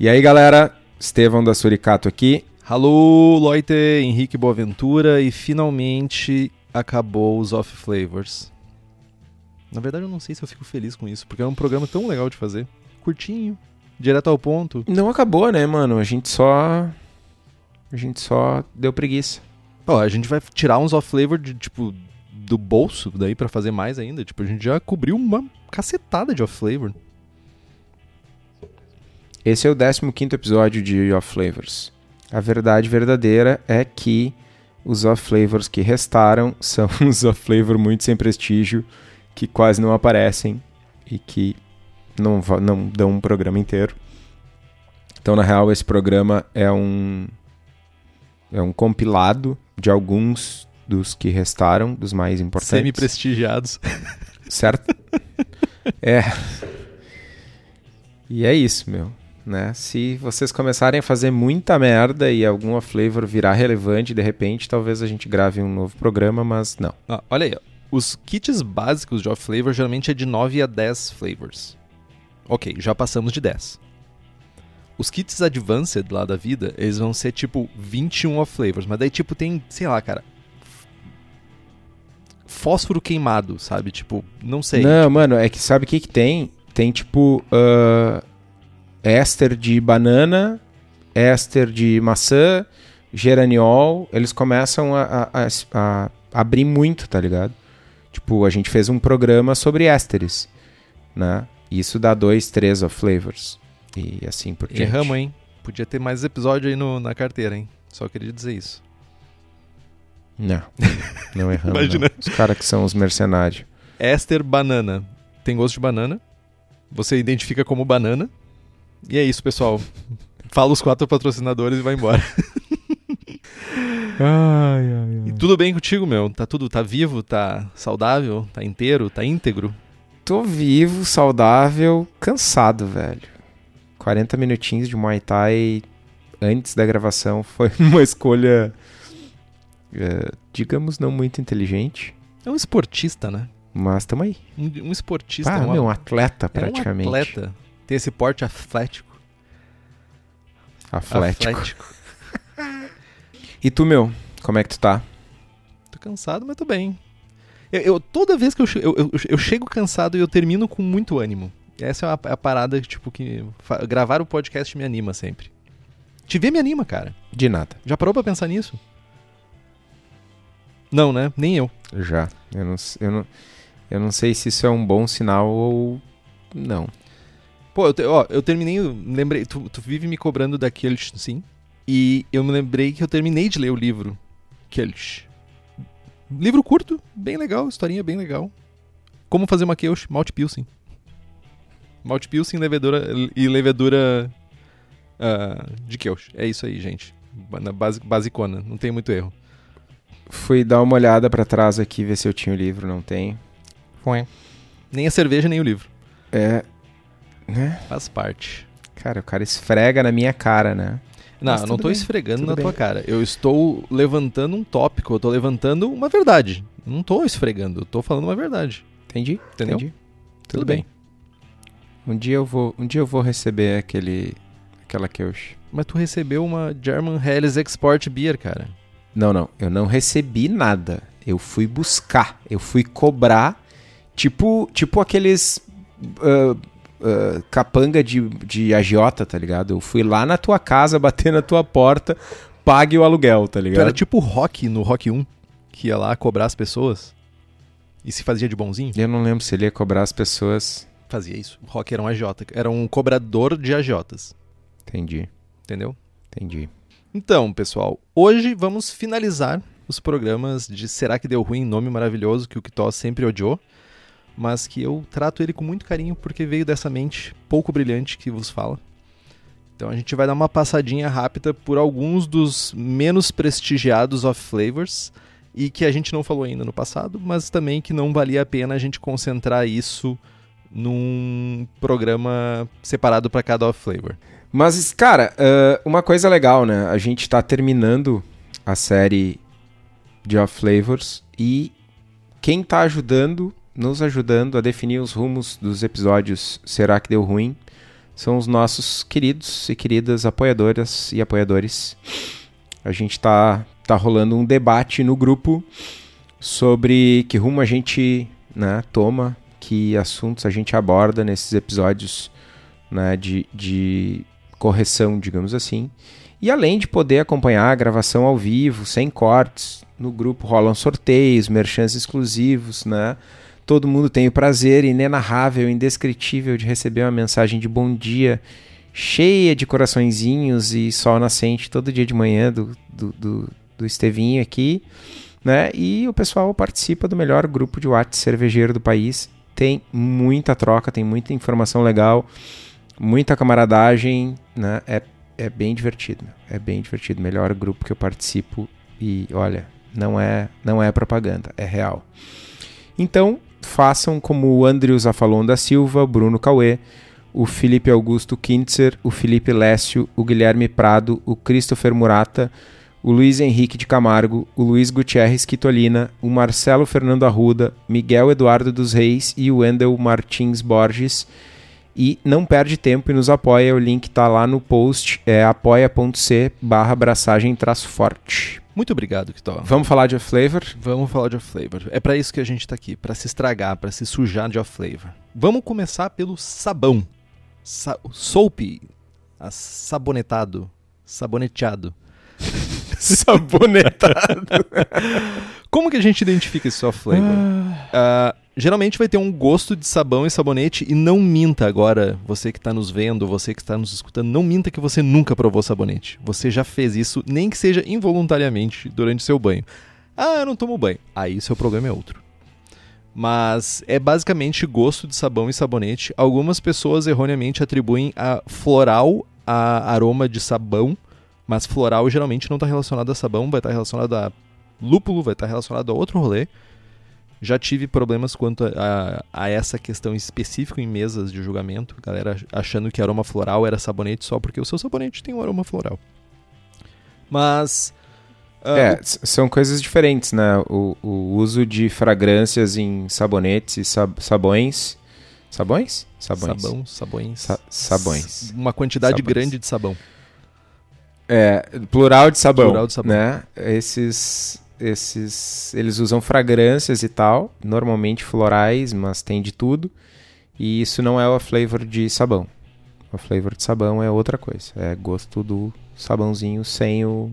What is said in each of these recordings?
E aí, galera, Estevão da Suricato aqui. Alô, Loite, Henrique Boaventura e finalmente acabou os Off Flavors. Na verdade, eu não sei se eu fico feliz com isso, porque é um programa tão legal de fazer. Curtinho, direto ao ponto. Não acabou, né, mano? A gente só. A gente só deu preguiça. Ó, a gente vai tirar uns Off Flavor de, tipo, do bolso daí pra fazer mais ainda. Tipo, a gente já cobriu uma cacetada de Off Flavor. Esse é o 15 episódio de Off Flavors. A verdade verdadeira é que os Off Flavors que restaram são os Off Flavor muito sem prestígio, que quase não aparecem e que não, não dão um programa inteiro. Então, na real, esse programa é um é um compilado de alguns dos que restaram, dos mais importantes. Semi-prestigiados. Certo? é. E é isso, meu. Né? Se vocês começarem a fazer muita merda e alguma flavor virar relevante de repente, talvez a gente grave um novo programa, mas não. Ah, olha aí, ó. os kits básicos de off flavor geralmente é de 9 a 10 flavors. Ok, já passamos de 10. Os kits advanced lá da vida, eles vão ser tipo 21 off flavors, mas daí tipo tem, sei lá, cara, fósforo queimado, sabe? Tipo, não sei. Não, tipo... mano, é que sabe o que que tem? Tem tipo uh, éster de banana, éster de maçã, geraniol. Eles começam a, a, a, abrir muito, tá ligado? Tipo, a gente fez um programa sobre ésteres, né? Isso dá dois, três of flavors. E assim por diante. Erramos, hein? Podia ter mais episódio aí no, na carteira, hein? Só queria dizer isso. Não, não erramos. Imagina. Não. Os caras que são os mercenários. Éster banana. Tem gosto de banana. Você identifica como banana. E é isso, pessoal. Fala os quatro patrocinadores e vai embora. ai, ai, ai. E tudo bem contigo, meu? Tá tudo, tá vivo, tá saudável, tá inteiro, tá íntegro? Tô vivo, saudável, cansado, velho. 40 minutinhos de Muay Thai antes da gravação foi uma escolha é, digamos, não muito inteligente. É um esportista, né? Mas tamo aí. Um, um esportista. Ah, uma... meu, um atleta praticamente. É um atleta. Tem esse porte atlético. Atlético. Atlético. e tu, meu, como é que tu tá? Tô cansado, mas tô bem. Eu, eu toda vez que eu, eu, eu, eu, chego cansado e eu termino com muito ânimo. Essa é a, a parada, tipo, que gravar o podcast me anima sempre. Te ver me anima, cara. De nada. Já parou pra pensar nisso? Não, né? Nem eu. Já. Eu não, eu não, eu não sei se isso é um bom sinal ou não. Pô, eu, te, ó, eu terminei, lembrei, tu, tu vive me cobrando daqueles, sim. E eu me lembrei que eu terminei de ler o livro Kelch. Livro curto, bem legal, historinha bem legal. Como fazer uma Kelch, Malt Pilsen. Malt Pilsen levedura, e levedura uh, de Kelch. É isso aí, gente. Na base, basicona, não tem muito erro. Fui dar uma olhada para trás aqui, ver se eu tinha o livro, não tenho. Foi. Nem a cerveja, nem o livro. É. Né? Faz parte. Cara, o cara esfrega na minha cara, né? Não, eu não tô bem, esfregando na bem. tua cara. Eu estou levantando um tópico, eu tô levantando uma verdade. Eu não tô esfregando, eu tô falando uma verdade. Entendi, entendeu? Entendi. Tudo, Tudo bem. bem. Um dia eu vou, um dia eu vou receber aquele aquela Kirsch. Mas tu recebeu uma German Helles Export Beer, cara. Não, não. Eu não recebi nada. Eu fui buscar. Eu fui cobrar. Tipo, tipo aqueles. Uh, uh, capanga de, de agiota, tá ligado? Eu fui lá na tua casa, bater na tua porta, pague o aluguel, tá ligado? Tu era tipo o Rock no Rock 1, que ia lá cobrar as pessoas e se fazia de bonzinho? Eu não lembro se ele ia cobrar as pessoas. Fazia isso. O Rock era um agiota. Era um cobrador de agiotas. Entendi. Entendeu? Entendi. Então, pessoal, hoje vamos finalizar os programas de Será que Deu Ruim? Nome maravilhoso que o Kitó sempre odiou, mas que eu trato ele com muito carinho porque veio dessa mente pouco brilhante que vos fala. Então a gente vai dar uma passadinha rápida por alguns dos menos prestigiados of flavors e que a gente não falou ainda no passado, mas também que não valia a pena a gente concentrar isso num programa separado para cada off flavor. Mas, cara, uh, uma coisa legal, né? A gente tá terminando a série de Off Flavors e quem tá ajudando, nos ajudando a definir os rumos dos episódios Será que Deu Ruim? são os nossos queridos e queridas apoiadoras e apoiadores. A gente está tá rolando um debate no grupo sobre que rumo a gente né, toma, que assuntos a gente aborda nesses episódios né, de, de correção, digamos assim. E além de poder acompanhar a gravação ao vivo, sem cortes, no grupo rolam sorteios, merchants exclusivos, né? Todo mundo tem o prazer inenarrável, indescritível de receber uma mensagem de bom dia, cheia de coraçõezinhos e sol nascente todo dia de manhã do, do, do, do Estevinho aqui, né? E o pessoal participa do melhor grupo de WhatsApp cervejeiro do país. Tem muita troca, tem muita informação legal, muita camaradagem, né? É é bem divertido, é bem divertido. Melhor grupo que eu participo e olha, não é não é propaganda, é real. Então façam como o Andrews Afalon da Silva, Bruno Cauê, o Felipe Augusto Kintzer, o Felipe Lécio, o Guilherme Prado, o Christopher Murata, o Luiz Henrique de Camargo, o Luiz Gutierrez Quitolina, o Marcelo Fernando Arruda, Miguel Eduardo dos Reis e o Wendel Martins Borges e não perde tempo e nos apoia. O link está lá no post, é apoia.c barra forte. Muito obrigado, Kitó. Vamos falar de flavor? Vamos falar de flavor. É para isso que a gente está aqui, para se estragar, para se sujar de flavor. Vamos começar pelo sabão. Sa soap, sabonetado, saboneteado. sabonetado. Como que a gente identifica esse soft flavor? Uh, geralmente vai ter um gosto de sabão e sabonete e não minta agora, você que está nos vendo, você que está nos escutando, não minta que você nunca provou sabonete. Você já fez isso, nem que seja involuntariamente durante seu banho. Ah, eu não tomo banho. Aí seu problema é outro. Mas é basicamente gosto de sabão e sabonete. Algumas pessoas erroneamente atribuem a floral a aroma de sabão, mas floral geralmente não está relacionado a sabão, vai estar tá relacionado a lúpulo vai estar relacionado a outro rolê. Já tive problemas quanto a, a, a, essa questão específica em mesas de julgamento. Galera achando que aroma floral era sabonete só porque o seu sabonete tem um aroma floral. Mas. Uh, é, são coisas diferentes, né? O, o, uso de fragrâncias em sabonetes e sab sabões. Sabões? Sabões. Sabão, sabões. Sa sabões. Uma quantidade sabões. grande de sabão. É, plural de sabão. Plural de sabão. Né? Esses esses eles usam fragrâncias e tal, normalmente florais, mas tem de tudo. E isso não é o flavor de sabão. O flavor de sabão é outra coisa, é gosto do sabãozinho sem o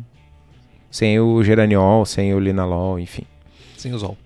sem o geraniol, sem o linalol, enfim. Sem o zol.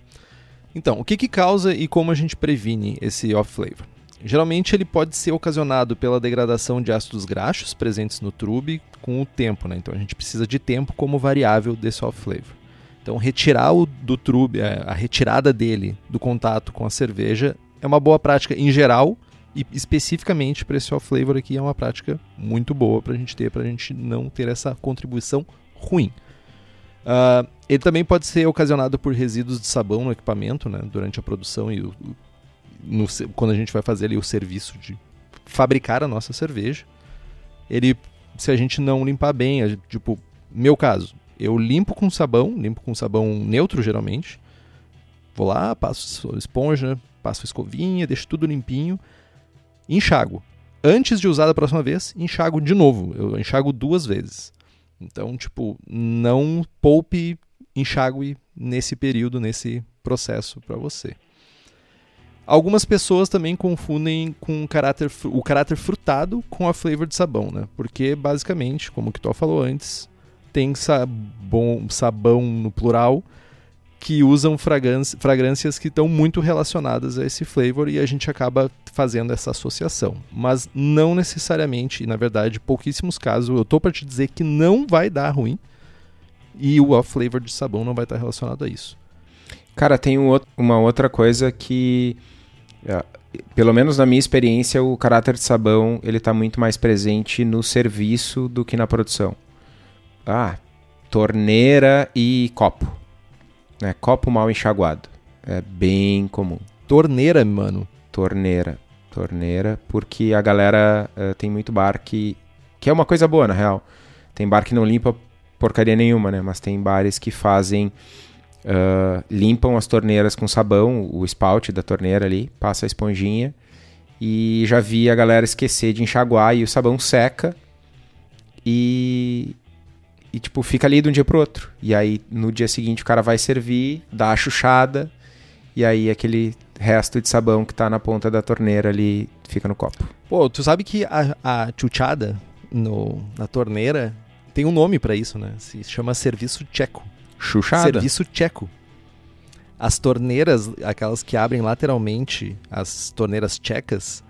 Então, o que, que causa e como a gente previne esse off flavor? Geralmente ele pode ser ocasionado pela degradação de ácidos graxos presentes no trube com o tempo, né? Então a gente precisa de tempo como variável desse off flavor. Então, retirar o do trube, é, a retirada dele do contato com a cerveja é uma boa prática em geral e especificamente para esse off flavor aqui é uma prática muito boa para a gente ter, para a gente não ter essa contribuição ruim. Uh, ele também pode ser ocasionado por resíduos de sabão no equipamento, né, durante a produção e o, no, quando a gente vai fazer ali o serviço de fabricar a nossa cerveja. Ele, se a gente não limpar bem, tipo, meu caso, eu limpo com sabão, limpo com sabão neutro geralmente. Vou lá, passo esponja, passo escovinha, deixo tudo limpinho. Enxago. Antes de usar da próxima vez, enxago de novo. Eu enxago duas vezes. Então, tipo, não poupe enxague nesse período, nesse processo para você. Algumas pessoas também confundem com o caráter, o caráter frutado com a flavor de sabão, né? Porque basicamente, como o Kitó falou antes, tem sabão, sabão no plural que usam fragrâncias que estão muito relacionadas a esse flavor e a gente acaba fazendo essa associação. Mas não necessariamente, e na verdade, pouquíssimos casos, eu tô para te dizer que não vai dar ruim e o flavor de sabão não vai estar relacionado a isso. Cara, tem um outro, uma outra coisa que, pelo menos na minha experiência, o caráter de sabão ele está muito mais presente no serviço do que na produção. Ah, torneira e copo. Né? Copo mal enxaguado. É bem comum. Torneira, mano. Torneira. Torneira, porque a galera uh, tem muito bar que. Que é uma coisa boa, na real. Tem bar que não limpa porcaria nenhuma, né? Mas tem bares que fazem. Uh, limpam as torneiras com sabão, o spout da torneira ali, passa a esponjinha E já vi a galera esquecer de enxaguar e o sabão seca e, e tipo, fica ali de um dia pro outro. E aí no dia seguinte o cara vai servir, dá a chuchada e aí aquele resto de sabão que tá na ponta da torneira ali fica no copo. Pô, tu sabe que a, a chuchada no, na torneira tem um nome para isso, né? Se chama serviço tcheco. Chuchada? Serviço tcheco. As torneiras, aquelas que abrem lateralmente, as torneiras tchecas,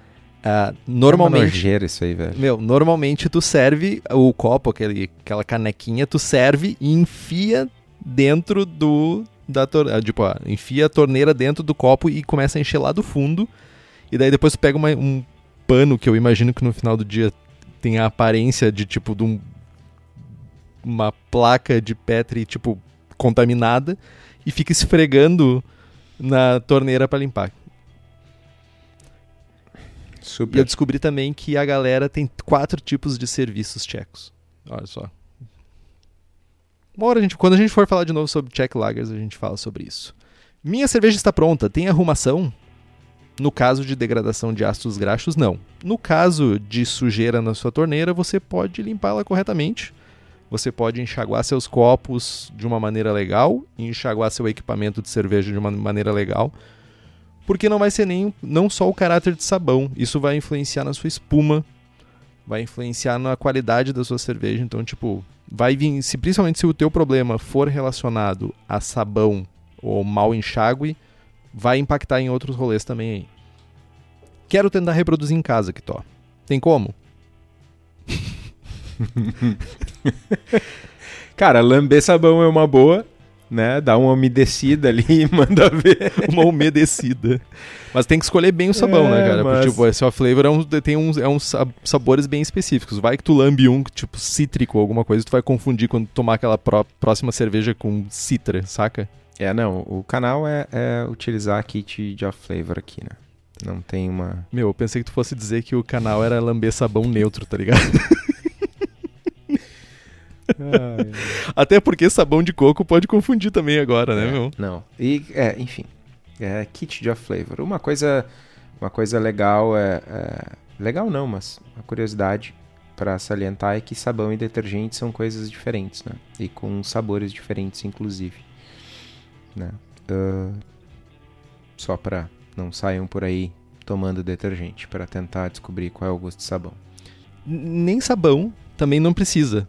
uh, normalmente. É nojeira isso aí, velho. Meu, normalmente tu serve o copo, aquele, aquela canequinha, tu serve e enfia dentro do. Da tor ah, tipo, ó, enfia a torneira dentro do copo e começa a encher lá do fundo. E daí depois tu pega uma, um pano que eu imagino que no final do dia tem a aparência de tipo de um, uma placa de Petri tipo contaminada e fica esfregando na torneira para limpar. Super. E eu descobri também que a galera tem quatro tipos de serviços tchecos. Olha só. Uma hora a gente, quando a gente for falar de novo sobre Czech Lagers, a gente fala sobre isso. Minha cerveja está pronta. Tem arrumação? No caso de degradação de ácidos graxos, não. No caso de sujeira na sua torneira, você pode limpá-la corretamente. Você pode enxaguar seus copos de uma maneira legal enxaguar seu equipamento de cerveja de uma maneira legal. Porque não vai ser nem não só o caráter de sabão, isso vai influenciar na sua espuma, vai influenciar na qualidade da sua cerveja. Então, tipo, vai vir, se principalmente se o teu problema for relacionado a sabão ou mau enxágue, vai impactar em outros rolês também aí. Quero tentar reproduzir em casa, Kitó. Tem como? Cara, lamber sabão é uma boa, né? Dá uma umedecida ali e manda ver. uma umedecida. Mas tem que escolher bem o sabão, né, É, né, cara? mas- Porque, tipo, esse off flavor é um, tem uns, é uns sa- sabores bem específicos. Vai que tu lambe um, tipo, cítrico ou alguma coisa, tu vai confundir quando tomar aquela pró- próxima cerveja com citra, saca? É, não, o canal é, é utilizar kit de off flavor aqui, né? Não tem uma. Meu, eu pensei que tu fosse dizer que o canal era lamber sabão neutro, tá ligado? Até porque sabão de coco pode confundir também agora, né, É, meu? Não. E, é, enfim. É kit de flavor. Uma coisa, uma coisa legal é, é- Legal não, mas uma curiosidade para salientar é que sabão e detergente são coisas diferentes, né? E com sabores diferentes, inclusive. Né? Ah, só para não saiam por aí tomando detergente para tentar descobrir qual é o gosto de sabão. Nem sabão também não precisa.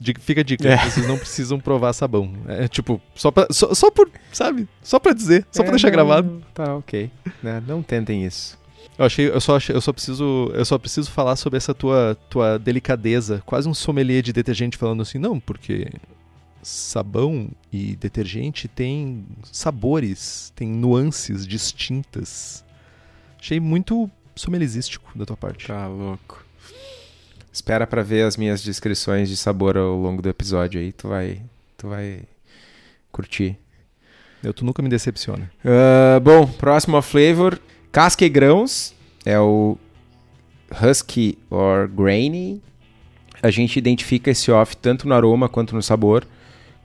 Di- Fica a dica, É. vocês não precisam provar sabão. É tipo, só, pra, só, só por, sabe? Só pra dizer, só pra É, deixar não, gravado. Tá, ok. Né? Não tentem isso. Eu achei, eu só achei, eu só preciso, eu só preciso falar sobre essa tua tua delicadeza, quase um sommelier de detergente falando assim, não, porque sabão e detergente tem sabores, tem nuances distintas. Achei muito sommelierístico da tua parte. Tá louco. Espera pra ver as minhas descrições de sabor ao longo do episódio aí, tu vai, tu vai curtir. Eu, tu nunca me decepciona. Ah, bom, próximo flavor, casca e grãos, é o husky or grainy. A gente identifica esse off tanto no aroma quanto no sabor,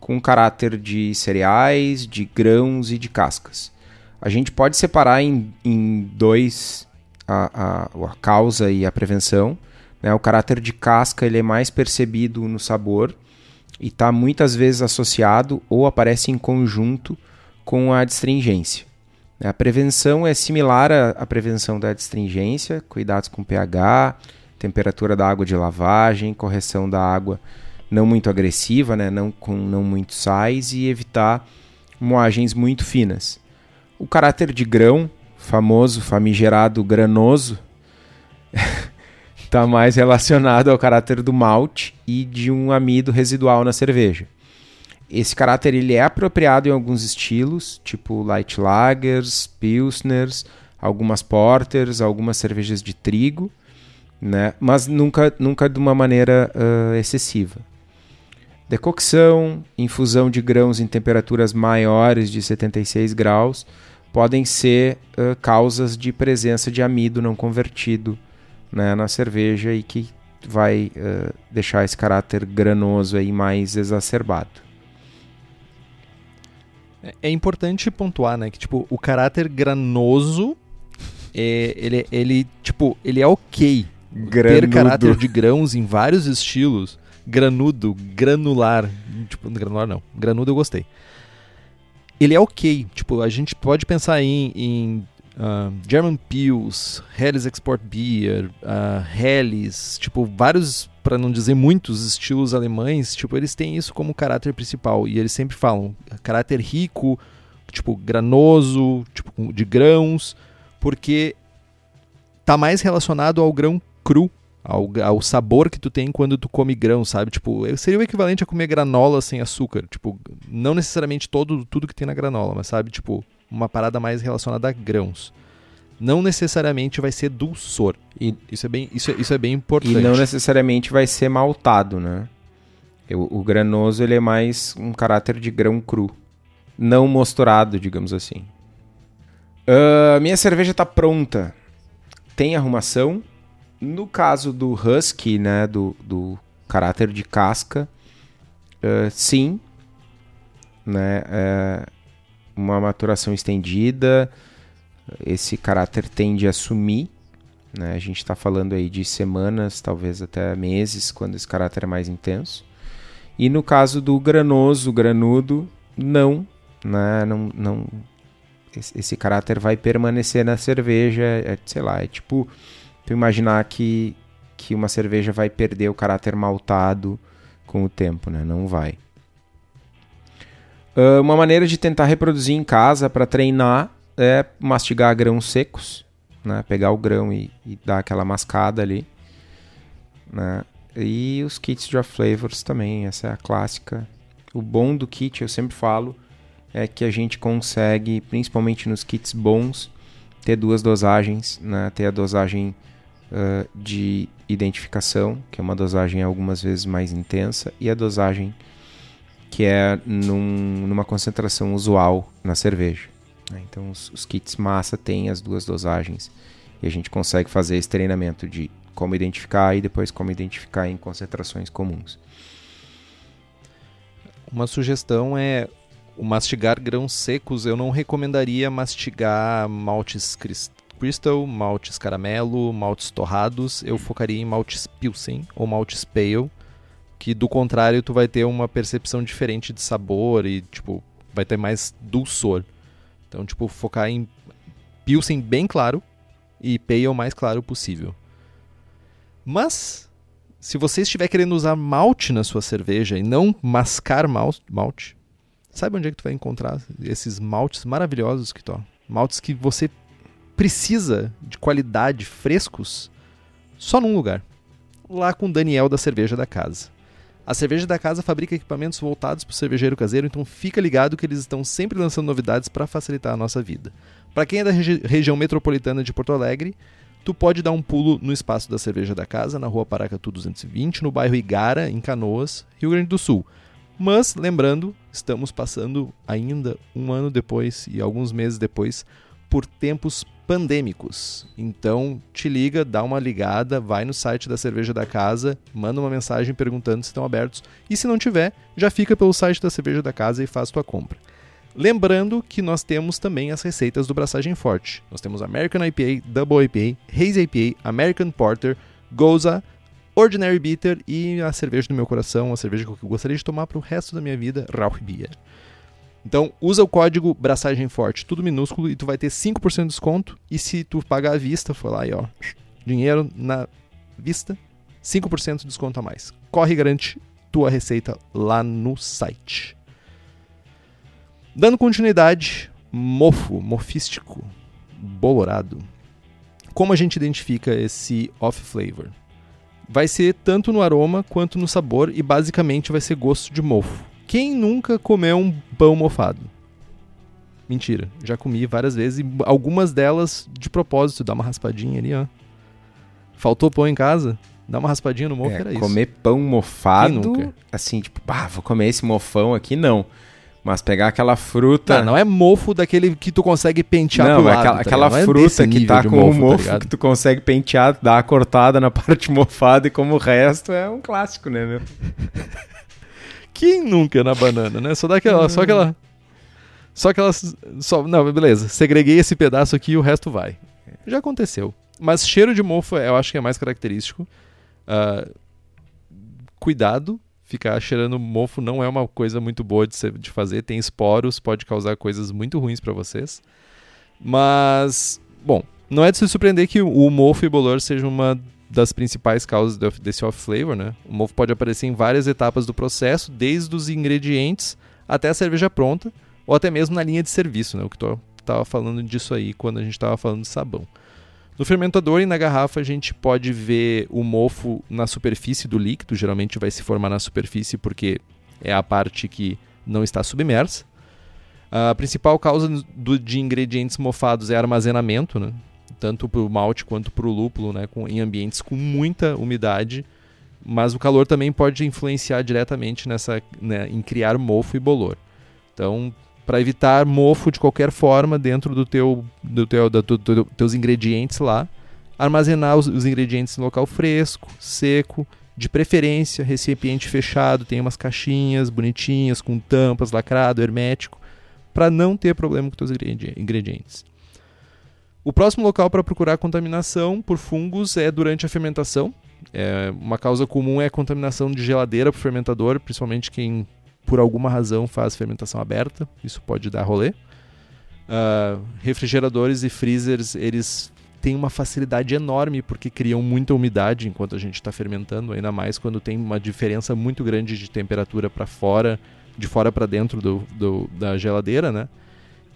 com caráter de cereais, de grãos e de cascas. A gente pode separar em, em dois a, a, a causa e a prevenção. Né? O caráter de casca ele é mais percebido no sabor e está muitas vezes associado ou aparece em conjunto com a adstringência. A prevenção é similar à, à prevenção da adstringência, cuidados com pH, temperatura da água de lavagem, correção da água não muito agressiva, né, não com não muito sais e evitar moagens muito finas. O caráter de grão, famoso, famigerado granoso, está mais relacionado ao caráter do malte e de um amido residual na cerveja. Esse caráter ele é apropriado em alguns estilos, tipo light lagers, pilsners, algumas porters, algumas cervejas de trigo, né? mas nunca, nunca de uma maneira uh, excessiva. Decocção, infusão de grãos em temperaturas maiores de 76 graus podem ser uh, causas de presença de amido não convertido né, na cerveja e que vai uh, deixar esse caráter granoso aí mais exacerbado. É, é importante pontuar, né, que tipo, o caráter granoso é, ele, ele, tipo, ele é ok ter Granudo. caráter de grãos em vários estilos. Granudo, granular. Tipo, granular não. Granudo eu gostei. Ele é ok. Tipo, a gente pode pensar em, em German Pils, Helles Export Beer, uh, Helles, tipo, vários, para não dizer muitos estilos alemães, tipo, eles têm isso como caráter principal. E eles sempre falam caráter rico, tipo, granoso, tipo, de grãos, porque tá mais relacionado ao grão cru, ao, ao sabor que tu tem quando tu come grão, sabe? Tipo, seria o equivalente a comer granola sem açúcar. Tipo, não necessariamente todo, tudo que tem na granola, mas sabe? Tipo, uma parada mais relacionada a grãos. Não necessariamente vai ser dulçor. E, Isso é bem, isso é, isso é bem e importante. não necessariamente vai ser maltado, né? O, o granoso ele é mais um caráter de grão cru. Não mosturado, digamos assim. Ah, minha cerveja tá pronta. Tem arrumação. No caso do Husky, né? Do, do caráter de casca, ah, sim. Né? É uma maturação estendida. Esse caráter tende a sumir. Né? A gente está falando aí de semanas, talvez até meses, quando esse caráter é mais intenso. E no caso do granoso, granudo, não, né? Não, não, esse, caráter vai permanecer na cerveja, é, sei lá, é tipo tu imaginar que, que uma cerveja vai perder o caráter maltado com o tempo, né? Não vai. Ah, uma maneira de tentar reproduzir em casa para treinar é mastigar grãos secos, né? Pegar o grão e, e dar aquela mascada ali, né? E os kits de flavors também, essa é a clássica. O bom do kit, eu sempre falo, é que a gente consegue, principalmente nos kits bons, ter duas dosagens, né? Ter a dosagem ah, de identificação, que é uma dosagem algumas vezes mais intensa, e a dosagem que é num- numa concentração usual na cerveja. né? Então, os, os kits massa têm as duas dosagens e a gente consegue fazer esse treinamento de como identificar e depois como identificar em concentrações comuns. Uma sugestão é o mastigar grãos secos. Eu não recomendaria mastigar maltes crystal, maltes caramelo, maltes torrados. Eu focaria em maltes pilsen ou maltes pale, que do contrário tu vai ter uma percepção diferente de sabor e tipo vai ter mais dulçor. Então tipo focar em pilsen bem claro e pale o mais claro possível. Mas se você estiver querendo usar malte na sua cerveja e não mascar mal- malte, sabe onde é que tu vai encontrar esses maltes maravilhosos que tu, maltes que você precisa de qualidade, frescos, só num lugar. Lá com o Daniel da Cerveja da Casa. A Cerveja da Casa fabrica equipamentos voltados para o cervejeiro caseiro, então fica ligado que eles estão sempre lançando novidades para facilitar a nossa vida. Para quem é da regi- região metropolitana de Porto Alegre, tu pode dar um pulo no espaço da Cerveja da Casa, na rua Paracatu 220, no bairro Igara, em Canoas, Rio Grande do Sul. Mas, lembrando, estamos passando ainda um ano depois e alguns meses depois por tempos pandêmicos. Então, te liga, dá uma ligada, vai no site da Cerveja da Casa, manda uma mensagem perguntando se estão abertos. E se não tiver, já fica pelo site da Cerveja da Casa e faz tua compra. Lembrando que nós temos também as receitas do Braçagem Forte. Nós temos American IPA, Double IPA, Haze IPA, American Porter, Goza, Ordinary Bitter e a cerveja do meu coração, a cerveja que eu gostaria de tomar para o resto da minha vida, Rauch Beer. Então, usa o código Braçagem Forte, tudo minúsculo, e tu vai ter 5% de desconto. E se tu pagar à vista, for lá e ó, dinheiro na vista, 5% de desconto a mais. Corre e garante tua receita lá no site. Dando continuidade, mofo, mofístico, bolorado. Como a gente identifica esse off flavor? Vai ser tanto no aroma quanto no sabor e basicamente vai ser gosto de mofo. Quem nunca comeu um pão mofado? Mentira, já comi várias vezes e algumas delas de propósito, dá uma raspadinha ali, ó. Faltou pão em casa? Dá uma raspadinha no mofo, É, era isso. comer pão mofado, assim, tipo, bah, vou comer esse mofão aqui, não. Mas pegar aquela fruta. Não, não é mofo daquele que tu consegue pentear Não, pro é lado, aquela, tá aquela? Não é fruta que tá com o tá mofo ligado? que tu consegue pentear, dar a cortada na parte mofada e como o resto é um clássico, né, meu? Quem nunca na banana, né? Só dá aquela, só aquela, só aquelas, só, não, beleza. Segreguei esse pedaço aqui e o resto vai. Já aconteceu. Mas cheiro de mofo eu acho que é mais característico. Uh, cuidado, ficar cheirando mofo não é uma coisa muito boa de, ser, de fazer. Tem esporos, pode causar coisas muito ruins para vocês. Mas, bom, não é de se surpreender que o mofo e bolor seja uma das principais causas desse off-flavor, né? O mofo pode aparecer em várias etapas do processo, desde os ingredientes até a cerveja pronta, ou até mesmo na linha de serviço, né? O que tu estava falando disso aí quando a gente estava falando de sabão. No fermentador e na garrafa a gente pode ver o mofo na superfície do líquido, geralmente vai se formar na superfície porque é a parte que não está submersa. A principal causa do, de ingredientes mofados é armazenamento, né? Tanto para o malte quanto para o lúpulo, né? com, em ambientes com muita umidade. Mas o calor também pode influenciar diretamente nessa, né, em criar mofo e bolor. Então, para evitar mofo de qualquer forma dentro do teu, do teu, do, do, do teus ingredientes lá. Armazenar os, os, ingredientes em local fresco, seco, de preferência recipiente fechado, tem umas caixinhas bonitinhas com tampas, lacrado, hermético, para não ter problema com os teus ingredientes. O próximo local para procurar contaminação por fungos é durante a fermentação. É, uma causa comum é a contaminação de geladeira para fermentador, principalmente quem por alguma razão faz fermentação aberta, isso pode dar rolê. Uh, refrigeradores e freezers, eles têm uma facilidade enorme porque criam muita umidade enquanto a gente está fermentando, ainda mais quando tem uma diferença muito grande de temperatura para fora, de fora para dentro do, do, da geladeira, né?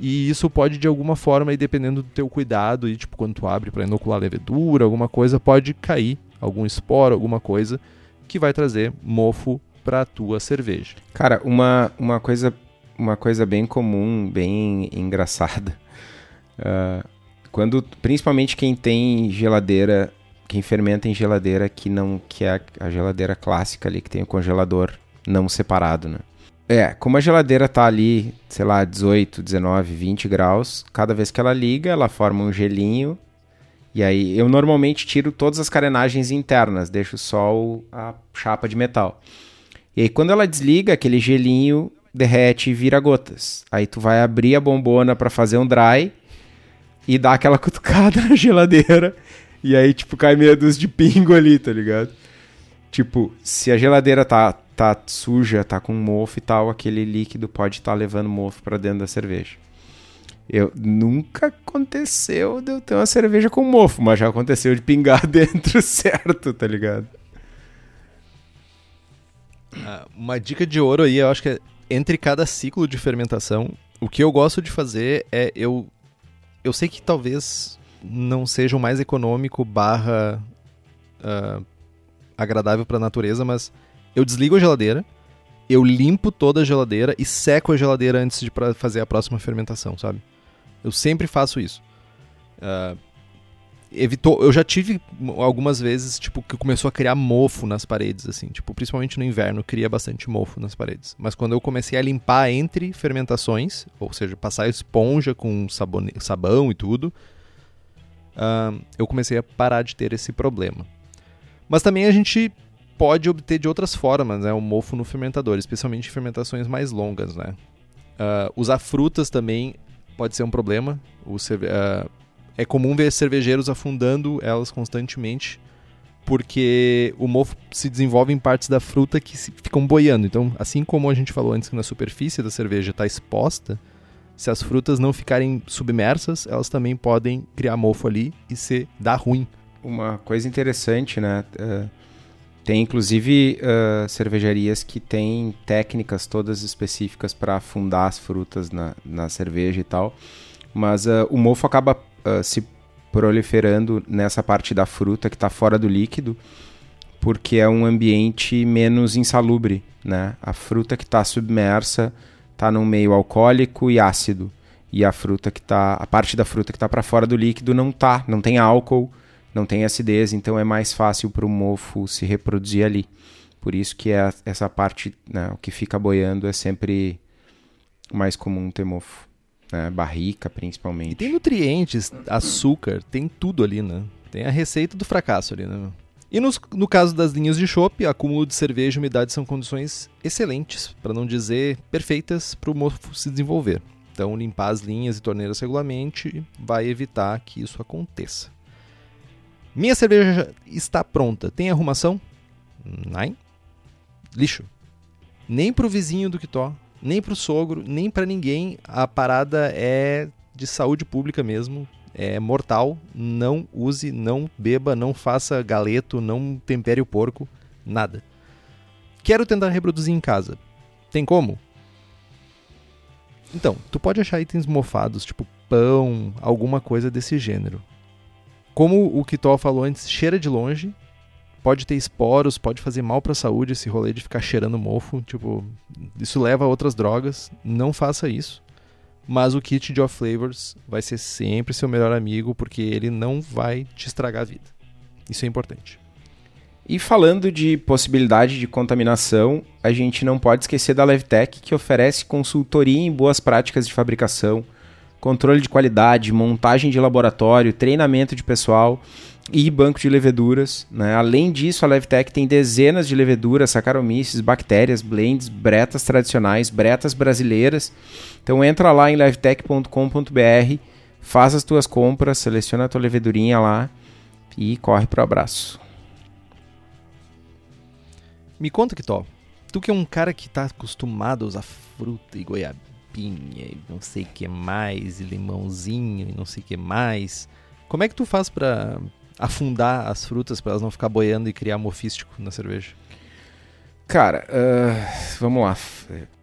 E isso pode de alguma forma, e dependendo do teu cuidado, e tipo quando tu abre para inocular levedura, alguma coisa, pode cair algum esporo, alguma coisa que vai trazer mofo para a tua cerveja. Cara, uma, uma, coisa, uma coisa bem comum, bem engraçada, uh, quando principalmente quem tem geladeira, quem fermenta em geladeira que não que é a geladeira clássica ali que tem o congelador não separado, né? É, como a geladeira tá ali, sei lá, 18, 19, 20 graus, cada vez que ela liga, ela forma um gelinho. E aí eu normalmente tiro todas as carenagens internas, deixo só o, a chapa de metal. E aí quando ela desliga, aquele gelinho derrete e vira gotas. Aí tu vai abrir a bombona para fazer um dry e dar aquela cutucada na geladeira. E aí, tipo, cai meia dúzia de pingo ali, tá ligado? Tipo, se a geladeira tá, tá suja, tá com mofo e tal, aquele líquido pode estar tá levando mofo para dentro da cerveja. Eu nunca aconteceu de eu ter uma cerveja com mofo, mas já aconteceu de pingar dentro certo, tá ligado? Ah, uma dica de ouro aí, eu acho que é entre cada ciclo de fermentação, o que eu gosto de fazer é eu eu sei que talvez não seja o mais econômico barra uh, agradável para a natureza, mas eu desligo a geladeira, eu limpo toda a geladeira e seco a geladeira antes de fazer a próxima fermentação, sabe? Eu sempre faço isso. Uh, evitou. Eu já tive algumas vezes, tipo, que começou a criar mofo nas paredes, assim. Tipo, principalmente no inverno, cria bastante mofo nas paredes. Mas quando eu comecei a limpar entre fermentações, ou seja, passar esponja com sabone, sabão e tudo, uh, eu comecei a parar de ter esse problema. Mas também a gente pode obter de outras formas, né? O mofo no fermentador, especialmente em fermentações mais longas, né? Uh, usar frutas também pode ser um problema. O, uh, é comum ver cervejeiros afundando elas constantemente, porque o mofo se desenvolve em partes da fruta que ficam boiando. Então, assim como a gente falou antes que na superfície da cerveja está exposta, se as frutas não ficarem submersas, elas também podem criar mofo ali e se dar ruim. Uma coisa interessante, né? Uh, tem inclusive uh, cervejarias que têm técnicas todas específicas para afundar as frutas na, na cerveja e tal. Mas uh, o mofo acaba uh, se proliferando nessa parte da fruta que está fora do líquido, porque é um ambiente menos insalubre, né? A fruta que está submersa está num meio alcoólico e ácido, e a fruta que está, a parte da fruta que está para fora do líquido não tá, não tem álcool, não tem acidez, então é mais fácil para o mofo se reproduzir ali. Por isso que é essa parte, né, o que fica boiando é sempre mais comum ter mofo né? barrica principalmente. E tem nutrientes, açúcar, tem tudo ali, né? Tem a receita do fracasso ali, né? E nos, no caso das linhas de chopp, acúmulo de cerveja e umidade são condições excelentes, para não dizer perfeitas, para o mofo se desenvolver. Então, limpar as linhas e torneiras regularmente vai evitar que isso aconteça. Minha cerveja está pronta. Tem arrumação? Não. Lixo. Nem pro vizinho do Quitó, nem pro sogro, nem para ninguém. A parada é de saúde pública mesmo. É mortal. Não use, não beba, não faça galeto, não tempere o porco. Nada. Quero tentar reproduzir em casa. Tem como? Então, tu pode achar itens mofados, tipo pão, alguma coisa desse gênero. Como o Kitó falou antes, cheira de longe, pode ter esporos, pode fazer mal para a saúde esse rolê de ficar cheirando mofo, tipo, isso leva a outras drogas, não faça isso. Mas o kit de off flavors vai ser sempre seu melhor amigo porque ele não vai te estragar a vida. Isso é importante. E falando de possibilidade de contaminação, a gente não pode esquecer da Levtech, que oferece consultoria em boas práticas de fabricação, controle de qualidade, montagem de laboratório, treinamento de pessoal e banco de leveduras. Né? Além disso, a Levtech tem dezenas de leveduras, Saccharomyces, bactérias, blends, bretas tradicionais, bretas brasileiras. Então entra lá em levtech.com.br, faz as tuas compras, seleciona a tua levedurinha lá e corre pro abraço. Me conta, Kitó. Tu que é um cara que tá acostumado a usar fruta e goiabinha e não sei o que mais, e limãozinho e não sei o que mais. Como é que tu faz para afundar as frutas para elas não ficar boiando e criar mofístico na cerveja? Cara, uh, vamos lá.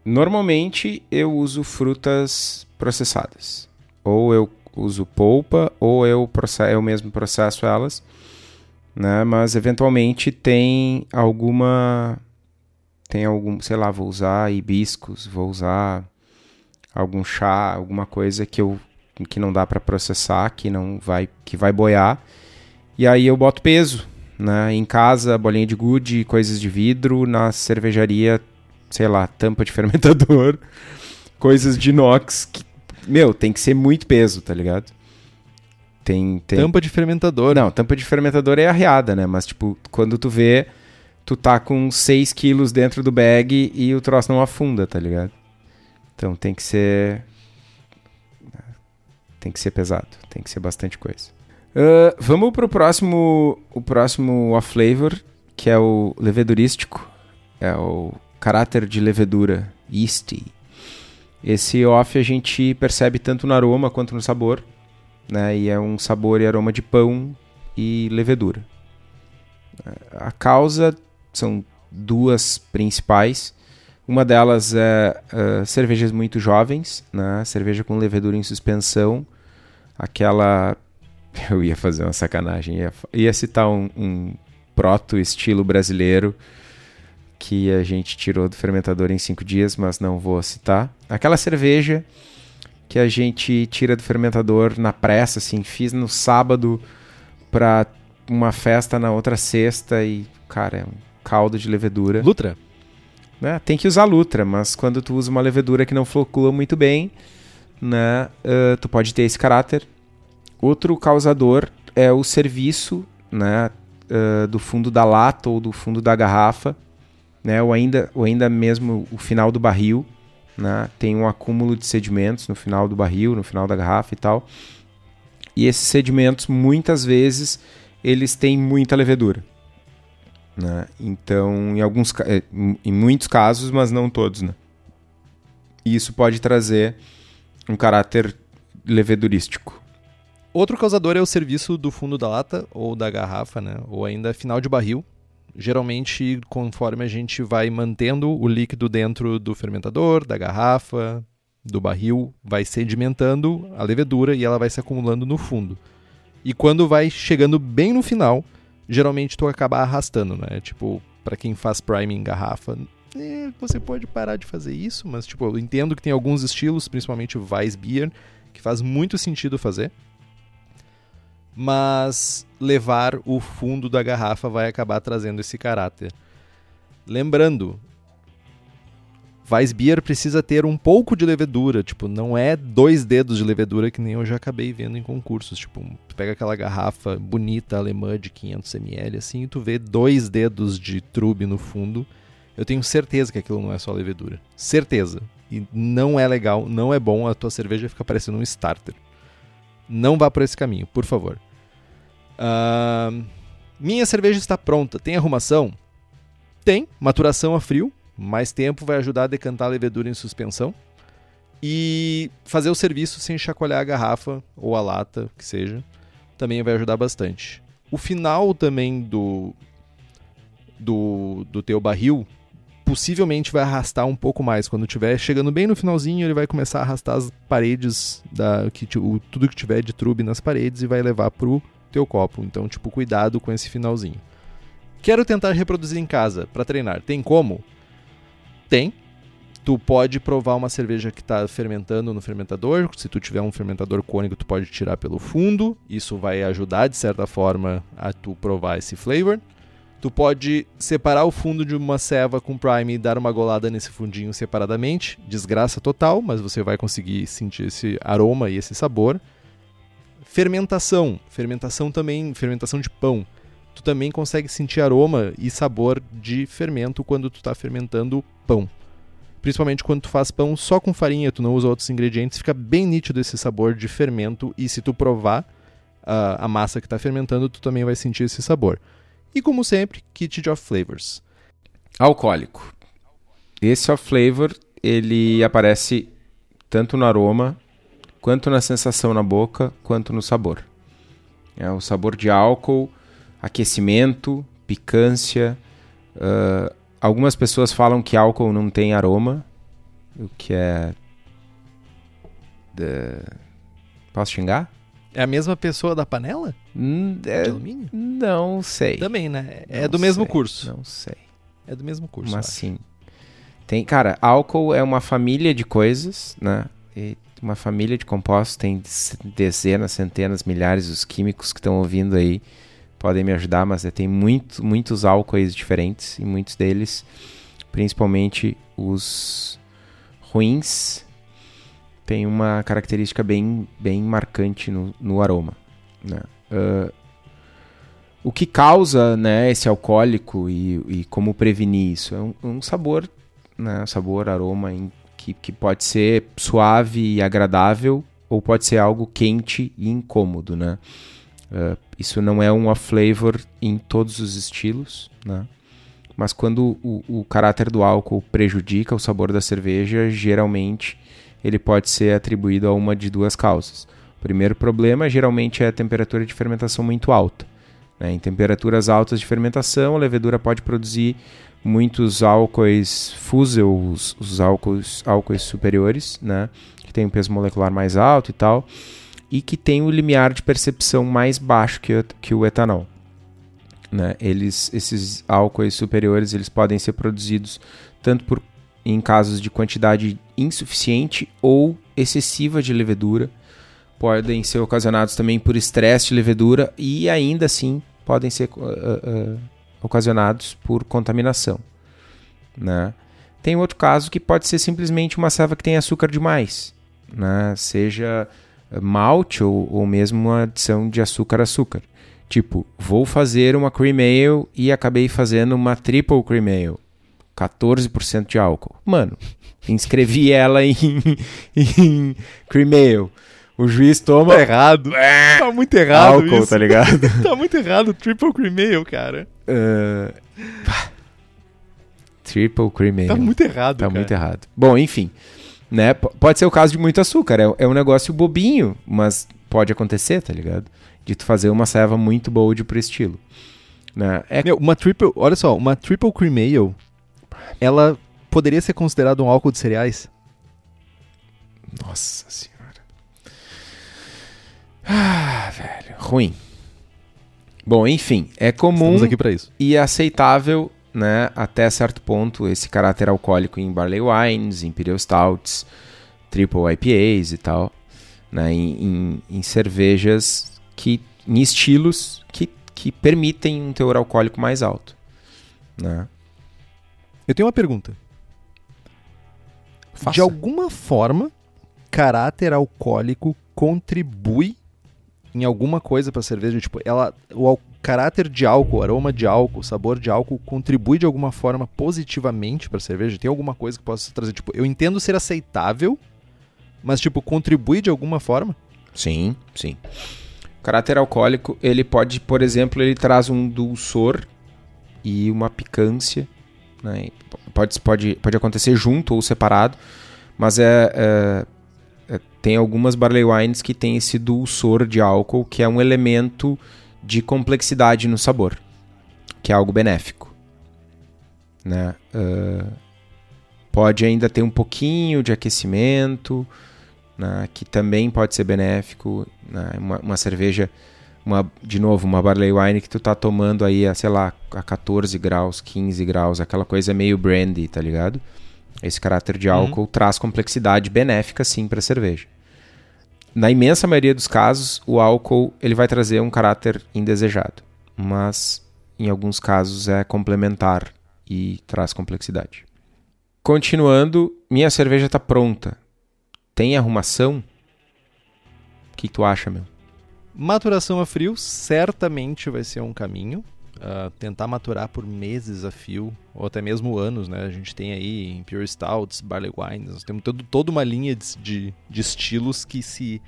Normalmente eu uso frutas processadas. Ou eu uso polpa, ou eu, eu mesmo processo elas né? Mas eventualmente tem alguma tem algum, sei lá, vou usar hibiscos, vou usar algum chá, alguma coisa que eu que não dá para processar, que não vai que vai boiar. E aí eu boto peso, né? Em casa, bolinha de gude, coisas de vidro, na cervejaria, sei lá, tampa de fermentador, coisas de inox que, meu, tem que ser muito peso, tá ligado? Tem, tem... Tampa de fermentador. Não, tampa de fermentador é arreada, né? Mas, tipo, quando tu vê, tu tá com 6 quilos dentro do bag e o troço não afunda, tá ligado? Então tem que ser. Tem que ser pesado, tem que ser bastante coisa. Uh, vamos pro próximo. O próximo off flavor, que é o levedurístico. É o caráter de levedura, yeasty. Esse off a gente percebe tanto no aroma quanto no sabor né? E é um sabor e aroma de pão e levedura. A causa são duas principais. Uma delas é uh, cervejas muito jovens, né? cerveja com levedura em suspensão, aquela. Eu ia fazer uma sacanagem, ia, ia citar um, um proto estilo brasileiro que a gente tirou do fermentador em cinco dias, mas não vou citar. Aquela cerveja que a gente tira do fermentador na pressa, assim, fiz no sábado para uma festa na outra sexta e, cara, é um caldo de levedura. Lutra? É, tem que usar Lutra, mas quando tu usa uma levedura que não flocula muito bem, né, uh, tu pode ter esse caráter. Outro causador é o serviço, né, uh, do fundo da lata ou do fundo da garrafa, né, ou ainda, ou ainda mesmo o final do barril né? tem um acúmulo de sedimentos no final do barril, no final da garrafa e tal. E esses sedimentos, muitas vezes, eles têm muita levedura. Né? Então, em, alguns, eh, em muitos casos, mas não todos. Né? E isso pode trazer um caráter levedurístico. Outro causador é o serviço do fundo da lata ou da garrafa, né? ou ainda final de barril, geralmente conforme a gente vai mantendo o líquido dentro do fermentador, da garrafa, do barril, vai sedimentando a levedura e ela vai se acumulando no fundo. E quando vai chegando bem no final, geralmente tu acaba arrastando, né? Tipo, para quem faz priming em garrafa, é, você pode parar de fazer isso, mas tipo, eu entendo que tem alguns estilos, principalmente o Weissbier, que faz muito sentido fazer mas levar o fundo da garrafa vai acabar trazendo esse caráter. Lembrando, Weissbier precisa ter um pouco de levedura, tipo, não é dois dedos de levedura que nem eu já acabei vendo em concursos, tipo, tu pega aquela garrafa bonita alemã de 500 ml assim, e tu vê dois dedos de trube no fundo. Eu tenho certeza que aquilo não é só levedura. Certeza. e não é legal, não é bom, a tua cerveja fica parecendo um starter. Não vá por esse caminho, por favor. Uh, minha cerveja está pronta. Tem arrumação? Tem. Maturação a frio. Mais tempo vai ajudar a decantar a levedura em suspensão. E fazer o serviço sem chacoalhar a garrafa ou a lata, que seja, também vai ajudar bastante. O final também do, do, do teu barril possivelmente vai arrastar um pouco mais. Quando estiver chegando bem no finalzinho, ele vai começar a arrastar as paredes, da, que, o, tudo que tiver de trube nas paredes e vai levar pro teu copo. Então, tipo, cuidado com esse finalzinho. Quero tentar reproduzir em casa para treinar. Tem como? Tem. Tu pode provar uma cerveja que está fermentando no fermentador. Se tu tiver um fermentador cônico, tu pode tirar pelo fundo. Isso vai ajudar de certa forma a tu provar esse flavor. Tu pode separar o fundo de uma ceva com prime e dar uma golada nesse fundinho separadamente. Desgraça total, mas você vai conseguir sentir esse aroma e esse sabor. Fermentação. Fermentação também, fermentação de pão. Tu também consegue sentir aroma e sabor de fermento quando tu está fermentando pão. Principalmente quando tu faz pão só com farinha, tu não usa outros ingredientes, fica bem nítido esse sabor de fermento e se tu provar uh, a massa que está fermentando, tu também vai sentir esse sabor. E como sempre, kit of flavors. Alcoólico. Esse off flavor, ele aparece tanto no aroma quanto na sensação na boca, quanto no sabor. É o sabor de álcool, aquecimento, picância. Uh, algumas pessoas falam que álcool não tem aroma, o que é. De... Posso xingar? É a mesma pessoa da panela? Hum, é... De alumínio? Não sei. Também, né? É não do mesmo sei, curso. Não sei. É do mesmo curso. Mas sim. Tem, cara, álcool é uma família de coisas, né? E uma família de compostos, tem dezenas, centenas, milhares os químicos que estão ouvindo aí podem me ajudar, mas é, tem muito, muitos álcoois diferentes e muitos deles, principalmente os ruins, tem uma característica bem, bem marcante no, no aroma. Né? Uh, o que causa né, esse alcoólico e, e como prevenir isso? É um, um sabor, né, sabor, aroma em que, que pode ser suave e agradável, ou pode ser algo quente e incômodo, né? Uh, isso não é um off-flavor em todos os estilos, né? Mas quando o, o, caráter do álcool prejudica o sabor da cerveja, geralmente ele pode ser atribuído a uma de duas causas. O primeiro problema geralmente é a temperatura de fermentação muito alta. Né? Em temperaturas altas de fermentação, a levedura pode produzir muitos álcoois fusel, os, álcoois, álcoois superiores, né? que tem um peso molecular mais alto e tal, e que tem o limiar de percepção mais baixo que, que o etanol. Né? Eles, esses álcoois superiores eles podem ser produzidos tanto por, em casos de quantidade insuficiente ou excessiva de levedura, podem ser ocasionados também por estresse de levedura e ainda assim podem ser uh, uh, ocasionados por contaminação. Né? Tem outro caso que pode ser simplesmente uma ceva que tem açúcar demais, né? seja malte ou, ou mesmo uma adição de açúcar-açúcar. Tipo, vou fazer uma cream ale e acabei fazendo uma triple cream ale. 14% de álcool. Mano, inscrevi ela em, em cream ale. O juiz toma. Tá errado. É. Tá muito errado. Álcool, isso. tá ligado? tá muito errado. Triple cream ale, cara. Uh... Triple cream ale. Tá muito errado, Tá cara. muito errado. Bom, enfim. Né? pode ser o caso de muito açúcar. É, é um negócio bobinho, mas pode acontecer, tá ligado? De tu fazer uma ceva muito bold pro estilo. Né? É... Meu, uma triple. Olha só, uma triple cream ale. Ela poderia ser considerada um álcool de cereais? Nossa senhora. Ah, velho. Ruim. Bom, enfim, é comum e aceitável, né, até certo ponto, esse caráter alcoólico em barley wines, imperial stouts, triple IPAs e tal, né, em, em, em cervejas que, em estilos que, que permitem um teor alcoólico mais alto, né. Eu tenho uma pergunta. Faça. De alguma forma, caráter alcoólico contribui em alguma coisa para cerveja, tipo, ela o caráter de álcool, aroma de álcool, sabor de álcool contribui de alguma forma positivamente para a cerveja? Tem alguma coisa que possa trazer? Tipo, eu entendo ser aceitável, mas tipo, contribui de alguma forma? Sim, sim. Caráter alcoólico, ele pode, por exemplo, ele traz um dulçor e uma picância. Né? Pode, pode, pode acontecer junto ou separado, mas é, é, é, tem algumas barley wines que tem esse dulçor de álcool, que é um elemento de complexidade no sabor, que é algo benéfico. Né? Uh, pode ainda ter um pouquinho de aquecimento, né? que também pode ser benéfico. Né? Uma, uma, cerveja, uma, de novo, uma barley wine que tu tá tomando aí, a, sei lá, a 14 graus, 15 graus, aquela coisa meio brandy, tá ligado? Esse caráter de uhum. álcool uhum. traz complexidade benéfica sim para a cerveja na imensa maioria dos casos, o álcool ele vai trazer um caráter indesejado, mas em alguns casos é complementar e traz complexidade. Continuando, minha cerveja está pronta. Tem arrumação? O que tu acha, meu? Maturação a frio certamente vai ser um caminho. Uh, tentar maturar por meses a fio, ou até mesmo anos, né? A gente tem aí Imperial Stouts, Barley Wines, nós temos todo, toda uma linha de, de, de estilos que se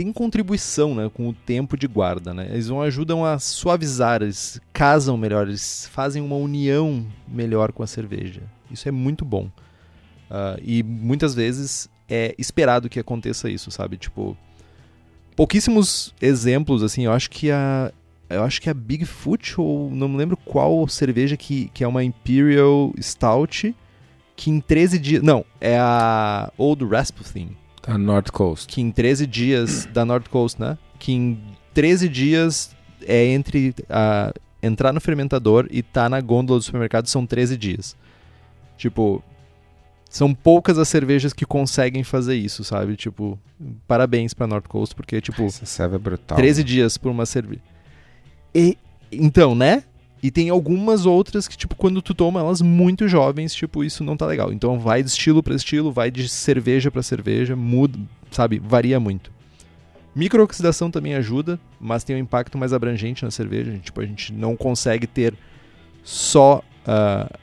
tem contribuição né, com o tempo de guarda. Né? Eles vão ajudam a suavizar, eles casam melhor, eles fazem uma união melhor com a cerveja. Isso é muito bom. Uh, e muitas vezes é esperado que aconteça isso, sabe? Tipo, pouquíssimos exemplos, assim, eu acho que a eu acho que é a Bigfoot, ou não me lembro qual cerveja que, que é uma Imperial Stout, que em 13 dias. Não, é a Old Rasputin. A North Coast. Que em 13 dias. Da North Coast, né? Que em 13 dias é entre a, entrar no fermentador e tá na gôndola do supermercado são 13 dias. Tipo, são poucas as cervejas que conseguem fazer isso, sabe? Tipo, parabéns pra North Coast, porque, tipo. Essa serve é brutal. 13 dias por uma cerveja. E, então, né? E tem algumas outras que, tipo, quando tu toma elas muito jovens, tipo, isso não tá legal. Então vai de estilo para estilo, vai de cerveja para cerveja, muda, sabe? Varia muito. Microoxidação também ajuda, mas tem um impacto mais abrangente na cerveja. Tipo, a gente não consegue ter só uh,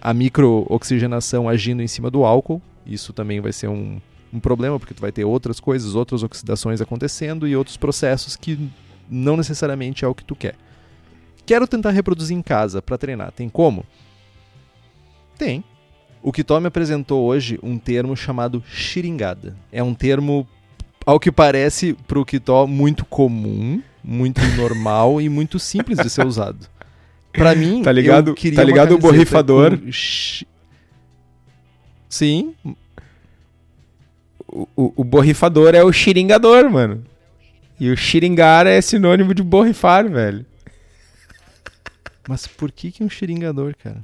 a microoxigenação agindo em cima do álcool. Isso também vai ser um, um problema, porque tu vai ter outras coisas, outras oxidações acontecendo e outros processos que não necessariamente é o que tu quer. Quero tentar reproduzir em casa para treinar. Tem como? Tem. O Kitó me apresentou hoje um termo chamado xiringada. É um termo, ao que parece, para o Kitó muito comum, muito normal e muito simples de ser usado. Para mim, tá ligado, eu queria tá ligado o borrifador? Sim. O, o, o, borrifador é o xiringador, mano. E o xiringar é sinônimo de borrifar, velho. Mas por que, que um xiringador, cara?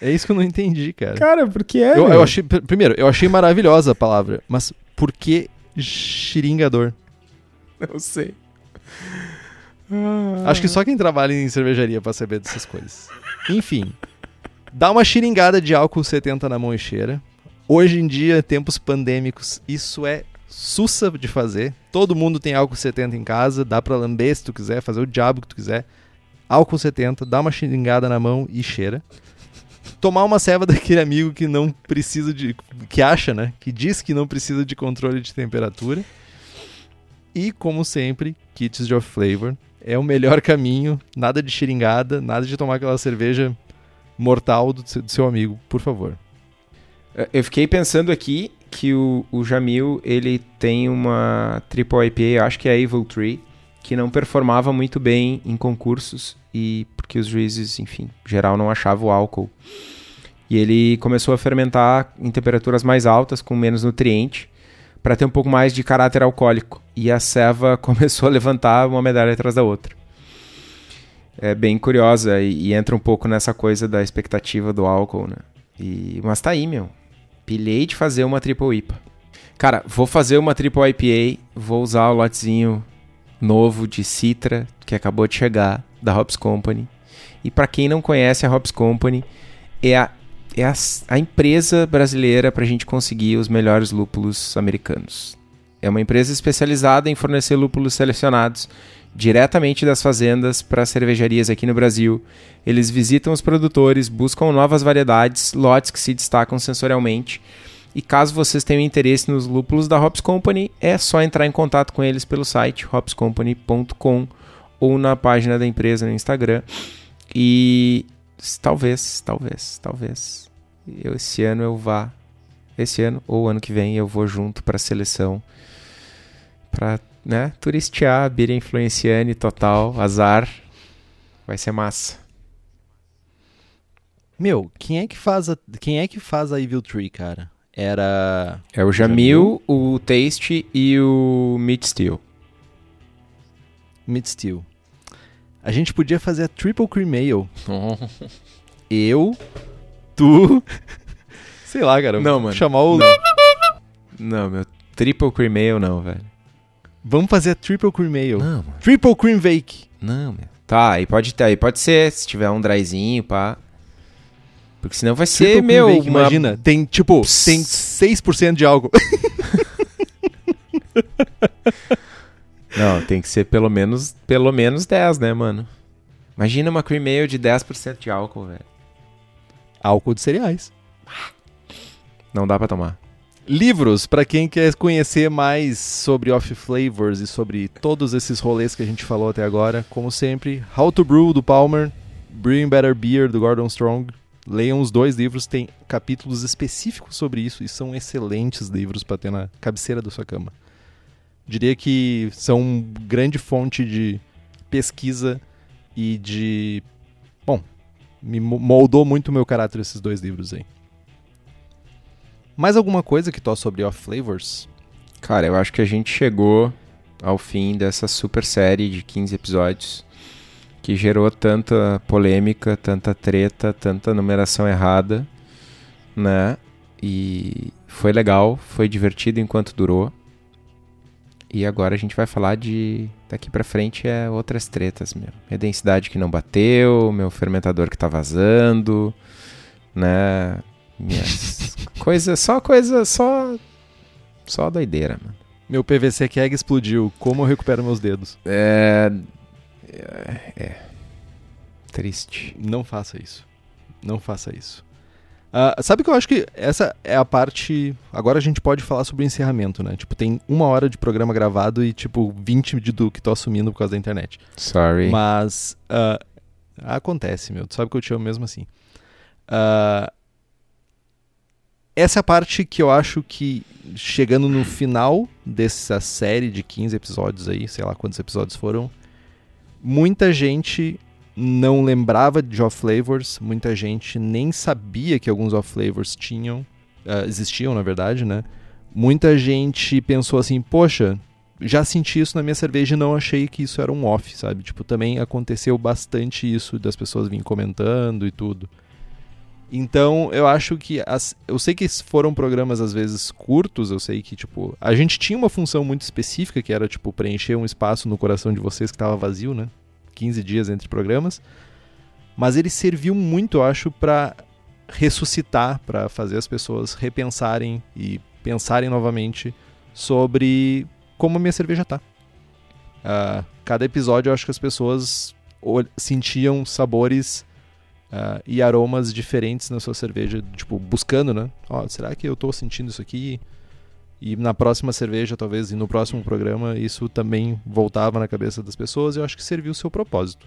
É isso que eu não entendi, cara. Cara, porque é. Eu, eu achei, primeiro, eu achei maravilhosa a palavra, mas por que xiringador? Não sei. Ah. Acho que só quem trabalha em cervejaria pra saber dessas coisas. Enfim, dá uma xiringada de álcool 70 na mão e cheira. Hoje em dia, tempos pandêmicos, isso é sussa de fazer. Todo mundo tem álcool 70 em casa, dá pra lamber se tu quiser, fazer o diabo que tu quiser álcool 70, dá uma xingada na mão e cheira. Tomar uma ceva daquele amigo que não precisa de. que acha, né? Que diz que não precisa de controle de temperatura. E, como sempre, kits de off flavor. É o melhor caminho. Nada de xeringada, nada de tomar aquela cerveja mortal do seu, amigo, por favor. Eu fiquei pensando aqui que o, o Jamil ele tem uma triple IPA, acho que é a Evil Tree, que não performava muito bem em concursos e porque os juízes, enfim, geral não achavam o álcool. E ele começou a fermentar em temperaturas mais altas, com menos nutriente, para ter um pouco mais de caráter alcoólico. E a ceva começou a levantar uma medalha atrás da outra. É bem curiosa e, e entra um pouco nessa coisa da expectativa do álcool, né? E, mas tá aí, meu. Pilhei de fazer uma triple IPA. Cara, vou fazer uma triple IPA, vou usar o lotezinho novo de Citra, que acabou de chegar, da Hops Company. E para quem não conhece a Hops Company, é a, é a, a empresa brasileira para a gente conseguir os melhores lúpulos americanos. é uma empresa especializada em fornecer lúpulos selecionados diretamente das fazendas para cervejarias aqui no Brasil. Eles visitam os produtores, buscam novas variedades, lotes que se destacam sensorialmente. E caso vocês tenham interesse nos lúpulos da Hops Company, é só entrar em contato com eles pelo site hopscompany.com ou na página da empresa no Instagram. E talvez, talvez, talvez eu, esse ano eu vá esse ano ou ano que vem eu vou junto para a seleção para né, turistear, Bira Influenciane total, azar. Vai ser massa. Meu, quem é que faz a, quem é que faz a Evil Tree, cara? Era É o Jamil, Jamil? o Taste e o Meat Steel. Meat Steel. A gente podia fazer a Triple Cream Ale. Eu, tu, sei lá, cara. Não, mano. Chamar o Não, não meu Triple Cream Ale não, velho. Vamos fazer a Triple Cream Ale. Não, mano. Triple Cream Vake. Não, meu. Tá, aí pode ter, aí pode ser, se tiver um dryzinho, pá. Porque senão vai ser, Triple meu, Vake, uma... imagina, tem tipo, Psst. tem 6% de álcool. Não, tem que ser pelo menos, pelo menos 10, né, mano? Imagina uma cream ale de 10% de álcool, velho. Álcool de cereais. Não dá para tomar. Livros, para quem quer conhecer mais sobre off flavors e sobre todos esses rolês que a gente falou até agora, como sempre, How to Brew do Palmer, Brewing Better Beer do Gordon Strong. Leiam os dois livros, tem capítulos específicos sobre isso e são excelentes livros para ter na cabeceira da sua cama. Diria que são grande fonte de pesquisa e de. Bom, me moldou muito o meu caráter esses dois livros aí. Mais alguma coisa que tosse sobre Off Flavors? Cara, eu acho que a gente chegou ao fim dessa super série de 15 episódios que gerou tanta polêmica, tanta treta, tanta numeração errada, né? E foi legal, foi divertido enquanto durou. E agora a gente vai falar de daqui para frente é outras tretas, meu. Minha densidade que não bateu, meu fermentador que tá vazando, né? Minhas coisas, só coisa, só só doideira, mano. Meu PVC keg explodiu. Como eu recupero meus dedos? É, é, é. Triste. Não faça isso. Não faça isso. Uh, sabe que eu acho que essa é a parte. Agora a gente pode falar sobre o encerramento, né? Tipo, tem uma hora de programa gravado e, tipo, 20 de do que tô assumindo por causa da internet. Sorry. Mas. Uh, acontece, meu. Tu sabe que eu te amo mesmo assim. Uh, essa é a parte que eu acho que, chegando no final dessa série de 15 episódios aí, sei lá quantos episódios foram, muita gente não lembrava de off flavors, muita gente nem sabia que alguns off flavors tinham, uh, existiam na verdade, né? Muita gente pensou assim, poxa, já senti isso na minha cerveja e não achei que isso era um off, sabe? Tipo, também aconteceu bastante isso das pessoas virem comentando e tudo. Então, eu acho que. As, eu sei que foram programas às vezes curtos, eu sei que, tipo. A gente tinha uma função muito específica, que era, tipo, preencher um espaço no coração de vocês que estava vazio, né? 15 dias entre programas. Mas ele serviu muito, eu acho, para ressuscitar, para fazer as pessoas repensarem e pensarem novamente sobre como a minha cerveja tá. Uh, cada episódio eu acho que as pessoas sentiam sabores uh, e aromas diferentes na sua cerveja, tipo, buscando, né? Ó, oh, será que eu estou sentindo isso aqui? E na próxima cerveja, talvez, e no próximo programa, isso também voltava na cabeça das pessoas e eu acho que serviu o seu propósito.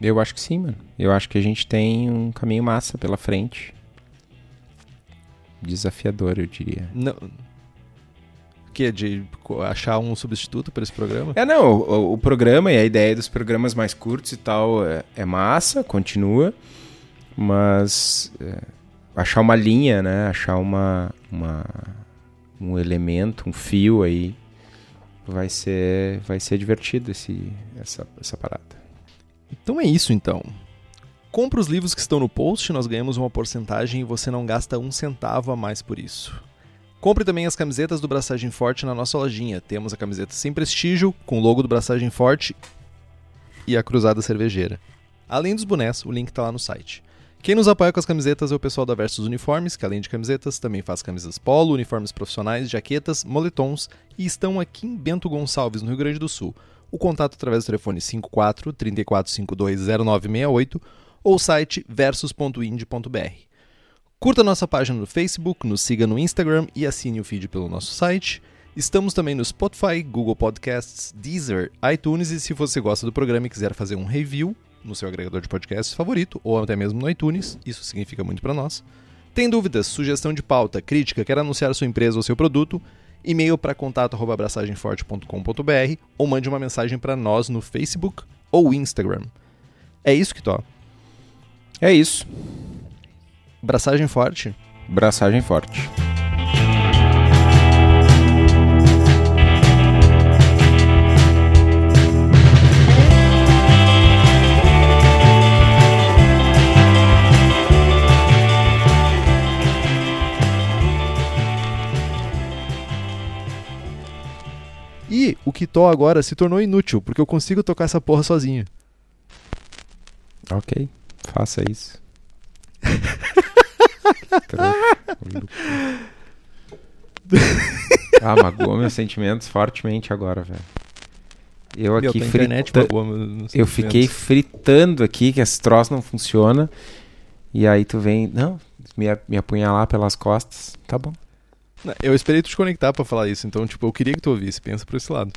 Eu acho que sim, mano. Eu acho que a gente tem um caminho massa pela frente. Desafiador, eu diria. Não, que de achar um substituto para esse programa? É, não, o, o, programa e a ideia dos programas mais curtos e tal é, é massa, continua, mas é, achar uma linha, né, achar uma, uma, um elemento, um fio aí, vai ser, vai ser divertido esse, essa, essa parada. Então é isso então. Compre os livros que estão no post, nós ganhamos uma porcentagem e você não gasta um centavo a mais por isso. Compre também as camisetas do Braçagem Forte na nossa lojinha. Temos a camiseta sem prestígio, com o logo do Braçagem Forte e a cruzada cervejeira. Além dos bonés, o link está lá no site. Quem nos apoia com as camisetas é o pessoal da Versus Uniformes, que além de camisetas, também faz camisas polo, uniformes profissionais, jaquetas, moletons e estão aqui em Bento Gonçalves, no Rio Grande do Sul. O contato através do telefone 54 3452 0968 ou site versus.ind.br. Curta nossa página no Facebook, nos siga no Instagram e assine o feed pelo nosso site. Estamos também no Spotify, Google Podcasts, Deezer, iTunes e se você gosta do programa e quiser fazer um review no seu agregador de podcasts favorito ou até mesmo no iTunes, isso significa muito para nós. Tem dúvidas, sugestão de pauta, crítica, quer anunciar sua empresa ou seu produto? E-mail para contato@abraçagemforte.com.br ou mande uma mensagem para nós no Facebook ou Instagram. É isso que tô. É isso. Braçagem forte. Braçagem forte. E o Kitó agora se tornou inútil, porque eu consigo tocar essa porra sozinho. Ok, faça isso. ah, magoou meus sentimentos fortemente agora, velho. Eu aqui Meu, frita... magoou Eu fiquei fritando aqui que esse troço não funciona. E aí tu vem, não, me, me apunhalar pelas costas. Tá bom. Eu esperei tu te conectar pra falar isso, então, tipo, eu queria que tu ouvisse. Pensa por esse lado.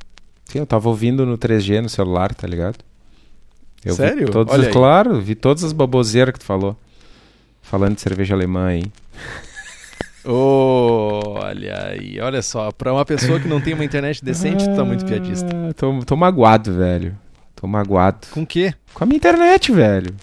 Sim, eu tava ouvindo no 3G no celular, tá ligado? Eu vi Sério? todos Olha os- claro, vi todas as baboseiras que tu falou. Falando de cerveja alemã. Oh, olha aí, olha só. Pra uma pessoa que não tem uma internet decente, tu tá muito piadista. Ah, Tô, tô magoado, velho. Tô magoado. Com o quê? Com a minha internet, velho.